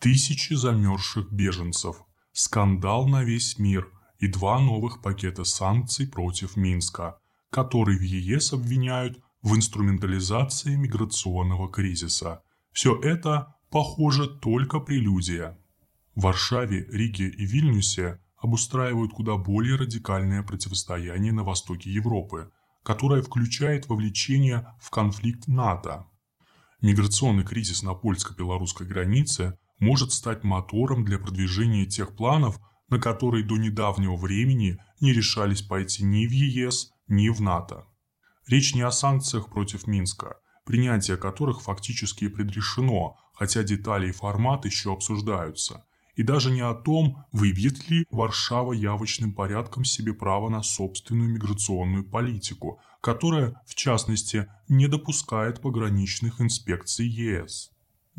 тысячи замерзших беженцев, скандал на весь мир и два новых пакета санкций против Минска, который в ЕС обвиняют в инструментализации миграционного кризиса. Все это, похоже, только прелюдия. В Варшаве, Риге и Вильнюсе обустраивают куда более радикальное противостояние на востоке Европы, которое включает вовлечение в конфликт НАТО. Миграционный кризис на польско-белорусской границе может стать мотором для продвижения тех планов, на которые до недавнего времени не решались пойти ни в ЕС, ни в НАТО. Речь не о санкциях против Минска, принятие которых фактически предрешено, хотя детали и формат еще обсуждаются, и даже не о том, выбьет ли Варшава явочным порядком себе право на собственную миграционную политику, которая, в частности, не допускает пограничных инспекций ЕС.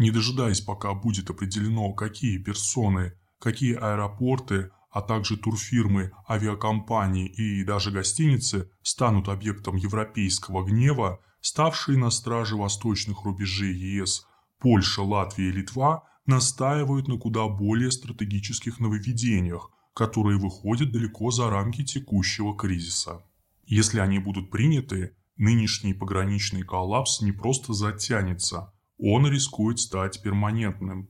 Не дожидаясь, пока будет определено, какие персоны, какие аэропорты, а также турфирмы, авиакомпании и даже гостиницы станут объектом европейского гнева, ставшие на страже восточных рубежей ЕС Польша, Латвия и Литва настаивают на куда более стратегических нововведениях, которые выходят далеко за рамки текущего кризиса. Если они будут приняты, нынешний пограничный коллапс не просто затянется, он рискует стать перманентным.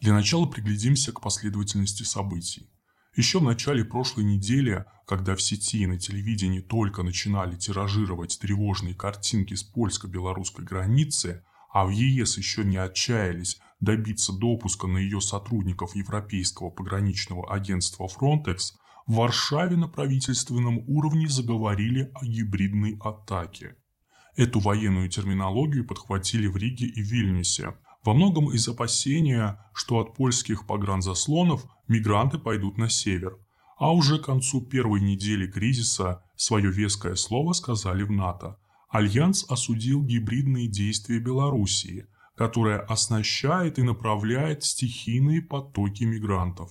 Для начала приглядимся к последовательности событий. Еще в начале прошлой недели, когда в сети и на телевидении только начинали тиражировать тревожные картинки с польско-белорусской границы, а в ЕС еще не отчаялись добиться допуска на ее сотрудников Европейского пограничного агентства Frontex, в Варшаве на правительственном уровне заговорили о гибридной атаке. Эту военную терминологию подхватили в Риге и Вильнюсе, во многом из опасения, что от польских погранзаслонов мигранты пойдут на север. А уже к концу первой недели кризиса свое веское слово сказали в НАТО. Альянс осудил гибридные действия Белоруссии, которая оснащает и направляет стихийные потоки мигрантов.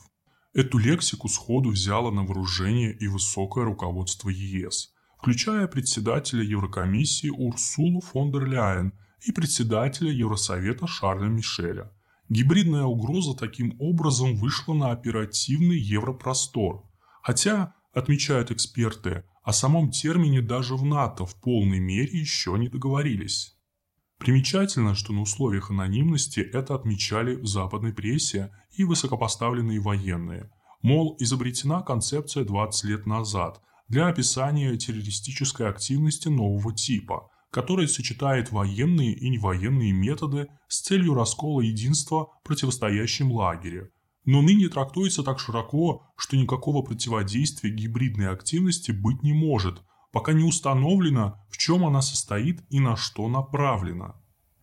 Эту лексику сходу взяло на вооружение и высокое руководство ЕС, включая председателя Еврокомиссии Урсулу фон дер Ляйен – и председателя Евросовета Шарля Мишеля. Гибридная угроза таким образом вышла на оперативный европростор. Хотя, отмечают эксперты, о самом термине даже в НАТО в полной мере еще не договорились. Примечательно, что на условиях анонимности это отмечали в западной прессе и высокопоставленные военные. Мол, изобретена концепция 20 лет назад для описания террористической активности нового типа – который сочетает военные и невоенные методы с целью раскола единства в противостоящем лагере, но ныне трактуется так широко, что никакого противодействия гибридной активности быть не может, пока не установлено, в чем она состоит и на что направлена.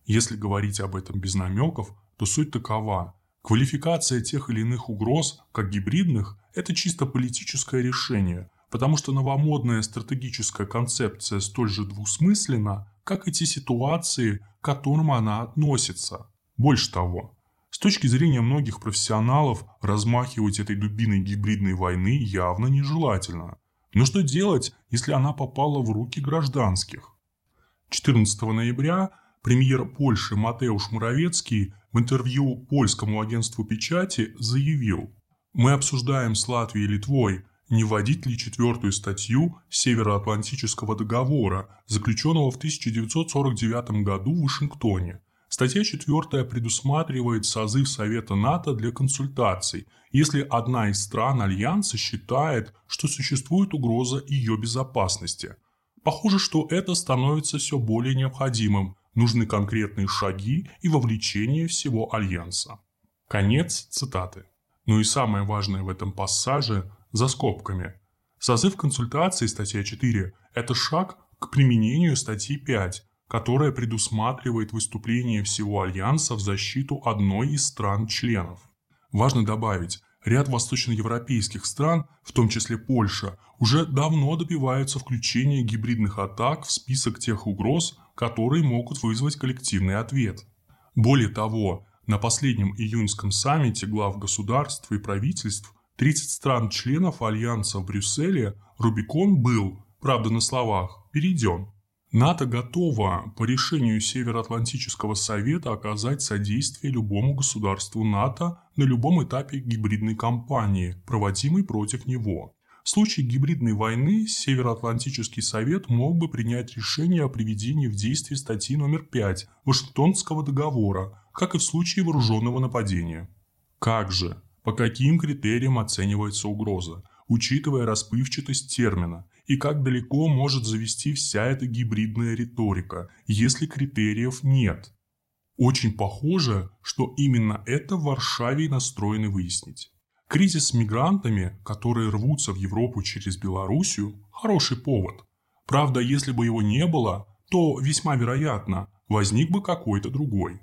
Если говорить об этом без намеков, то суть такова. Квалификация тех или иных угроз, как гибридных, это чисто политическое решение, потому что новомодная стратегическая концепция столь же двусмысленна, как и те ситуации, к которым она относится. Больше того, с точки зрения многих профессионалов, размахивать этой дубиной гибридной войны явно нежелательно. Но что делать, если она попала в руки гражданских? 14 ноября премьер Польши Матеуш Муравецкий в интервью польскому агентству печати заявил «Мы обсуждаем с Латвией и Литвой не вводить ли четвертую статью Североатлантического договора, заключенного в 1949 году в Вашингтоне. Статья 4 предусматривает созыв Совета НАТО для консультаций, если одна из стран Альянса считает, что существует угроза ее безопасности. Похоже, что это становится все более необходимым, нужны конкретные шаги и вовлечение всего Альянса. Конец цитаты. Ну и самое важное в этом пассаже за скобками. Созыв консультации, статья 4, это шаг к применению статьи 5, которая предусматривает выступление всего Альянса в защиту одной из стран-членов. Важно добавить, ряд восточноевропейских стран, в том числе Польша, уже давно добиваются включения гибридных атак в список тех угроз, которые могут вызвать коллективный ответ. Более того, на последнем июньском саммите глав государств и правительств 30 стран-членов Альянса в Брюсселе Рубикон был, правда на словах, перейден. НАТО готово по решению Североатлантического совета оказать содействие любому государству НАТО на любом этапе гибридной кампании, проводимой против него. В случае гибридной войны Североатлантический совет мог бы принять решение о приведении в действие статьи номер 5 Вашингтонского договора, как и в случае вооруженного нападения. Как же, по каким критериям оценивается угроза, учитывая расплывчатость термина, и как далеко может завести вся эта гибридная риторика, если критериев нет. Очень похоже, что именно это в Варшаве настроены выяснить. Кризис с мигрантами, которые рвутся в Европу через Белоруссию, хороший повод. Правда, если бы его не было, то весьма вероятно, возник бы какой-то другой.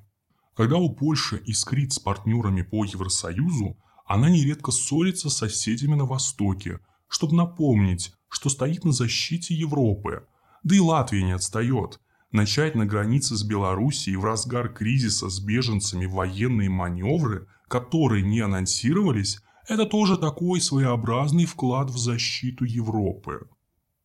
Когда у Польши искрит с партнерами по Евросоюзу, она нередко ссорится с соседями на Востоке, чтобы напомнить, что стоит на защите Европы. Да и Латвия не отстает. Начать на границе с Белоруссией в разгар кризиса с беженцами военные маневры, которые не анонсировались, это тоже такой своеобразный вклад в защиту Европы.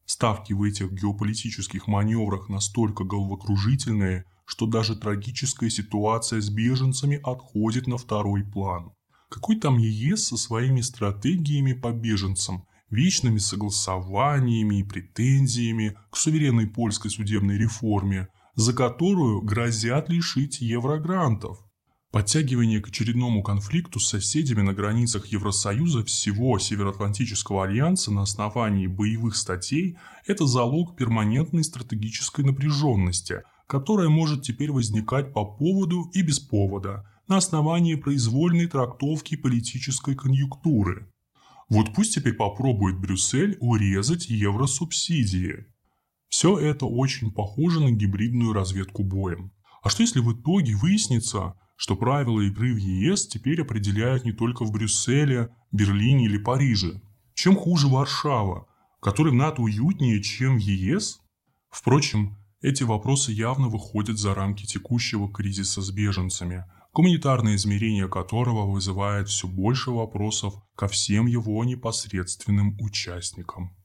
Ставки в этих геополитических маневрах настолько головокружительные, что даже трагическая ситуация с беженцами отходит на второй план. Какой там ЕС со своими стратегиями по беженцам – вечными согласованиями и претензиями к суверенной польской судебной реформе, за которую грозят лишить еврогрантов. Подтягивание к очередному конфликту с соседями на границах Евросоюза всего Североатлантического альянса на основании боевых статей – это залог перманентной стратегической напряженности, которая может теперь возникать по поводу и без повода, на основании произвольной трактовки политической конъюнктуры. Вот пусть теперь попробует Брюссель урезать евросубсидии. Все это очень похоже на гибридную разведку боем. А что если в итоге выяснится, что правила игры в ЕС теперь определяют не только в Брюсселе, Берлине или Париже? Чем хуже Варшава, который в НАТО уютнее, чем в ЕС? Впрочем, эти вопросы явно выходят за рамки текущего кризиса с беженцами – гуманитарное измерение которого вызывает все больше вопросов ко всем его непосредственным участникам.